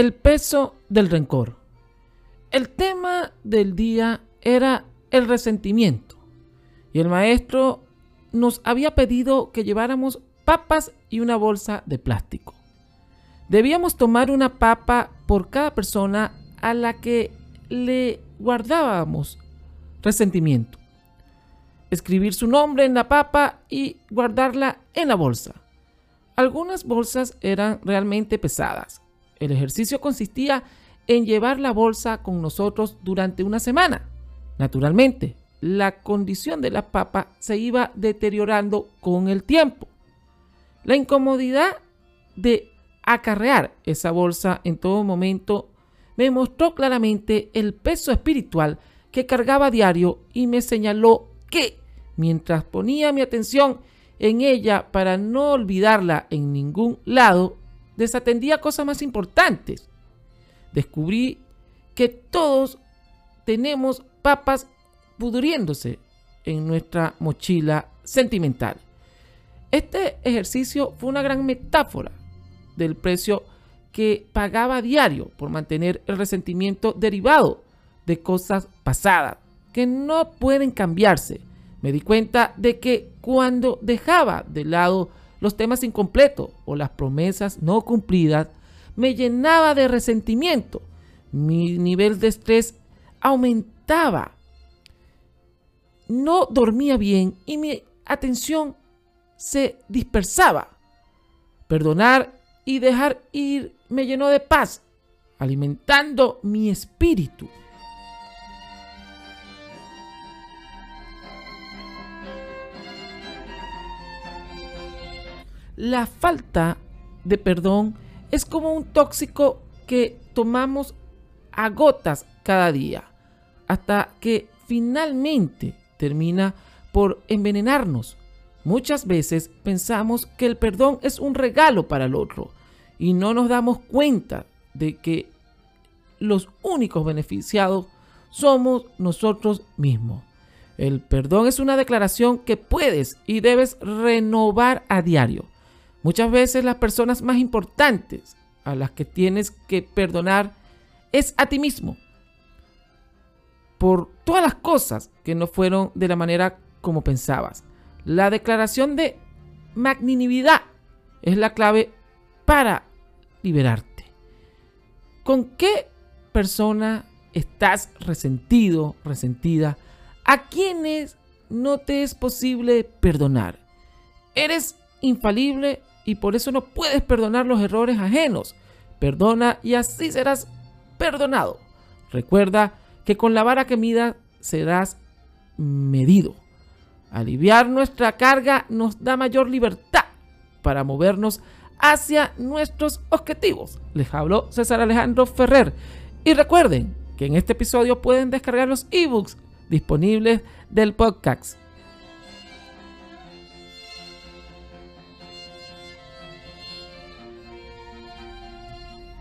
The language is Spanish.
El peso del rencor. El tema del día era el resentimiento. Y el maestro nos había pedido que lleváramos papas y una bolsa de plástico. Debíamos tomar una papa por cada persona a la que le guardábamos resentimiento. Escribir su nombre en la papa y guardarla en la bolsa. Algunas bolsas eran realmente pesadas el ejercicio consistía en llevar la bolsa con nosotros durante una semana. Naturalmente, la condición de la papa se iba deteriorando con el tiempo. La incomodidad de acarrear esa bolsa en todo momento me mostró claramente el peso espiritual que cargaba diario y me señaló que, mientras ponía mi atención en ella para no olvidarla en ningún lado, desatendía cosas más importantes. Descubrí que todos tenemos papas pudriéndose en nuestra mochila sentimental. Este ejercicio fue una gran metáfora del precio que pagaba diario por mantener el resentimiento derivado de cosas pasadas que no pueden cambiarse. Me di cuenta de que cuando dejaba de lado los temas incompletos o las promesas no cumplidas, me llenaba de resentimiento. Mi nivel de estrés aumentaba. No dormía bien y mi atención se dispersaba. Perdonar y dejar ir me llenó de paz, alimentando mi espíritu. La falta de perdón es como un tóxico que tomamos a gotas cada día, hasta que finalmente termina por envenenarnos. Muchas veces pensamos que el perdón es un regalo para el otro y no nos damos cuenta de que los únicos beneficiados somos nosotros mismos. El perdón es una declaración que puedes y debes renovar a diario. Muchas veces las personas más importantes a las que tienes que perdonar es a ti mismo. Por todas las cosas que no fueron de la manera como pensabas. La declaración de magnanimidad es la clave para liberarte. ¿Con qué persona estás resentido, resentida? ¿A quienes no te es posible perdonar? ¿Eres infalible y por eso no puedes perdonar los errores ajenos. Perdona y así serás perdonado. Recuerda que con la vara que mida serás medido. Aliviar nuestra carga nos da mayor libertad para movernos hacia nuestros objetivos. Les habló César Alejandro Ferrer. Y recuerden que en este episodio pueden descargar los ebooks disponibles del podcast.